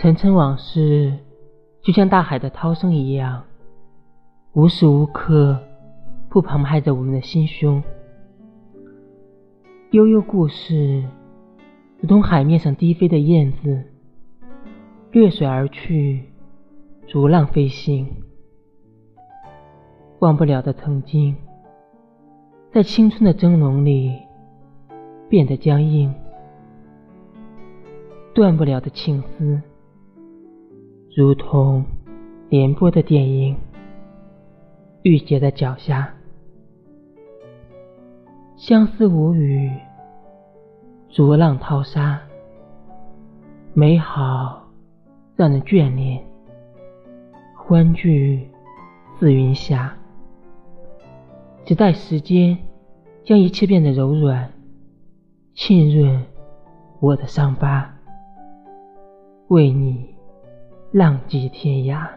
层层往事，就像大海的涛声一样，无时无刻不澎湃着我们的心胸。悠悠故事，如同海面上低飞的燕子，掠水而去，逐浪飞行。忘不了的曾经，在青春的蒸笼里变得僵硬；断不了的情丝。如同连播的电影，郁结的脚下。相思无语，逐浪淘沙。美好让人眷恋，欢聚似云霞。只待时间将一切变得柔软，浸润我的伤疤。为你。浪迹天涯。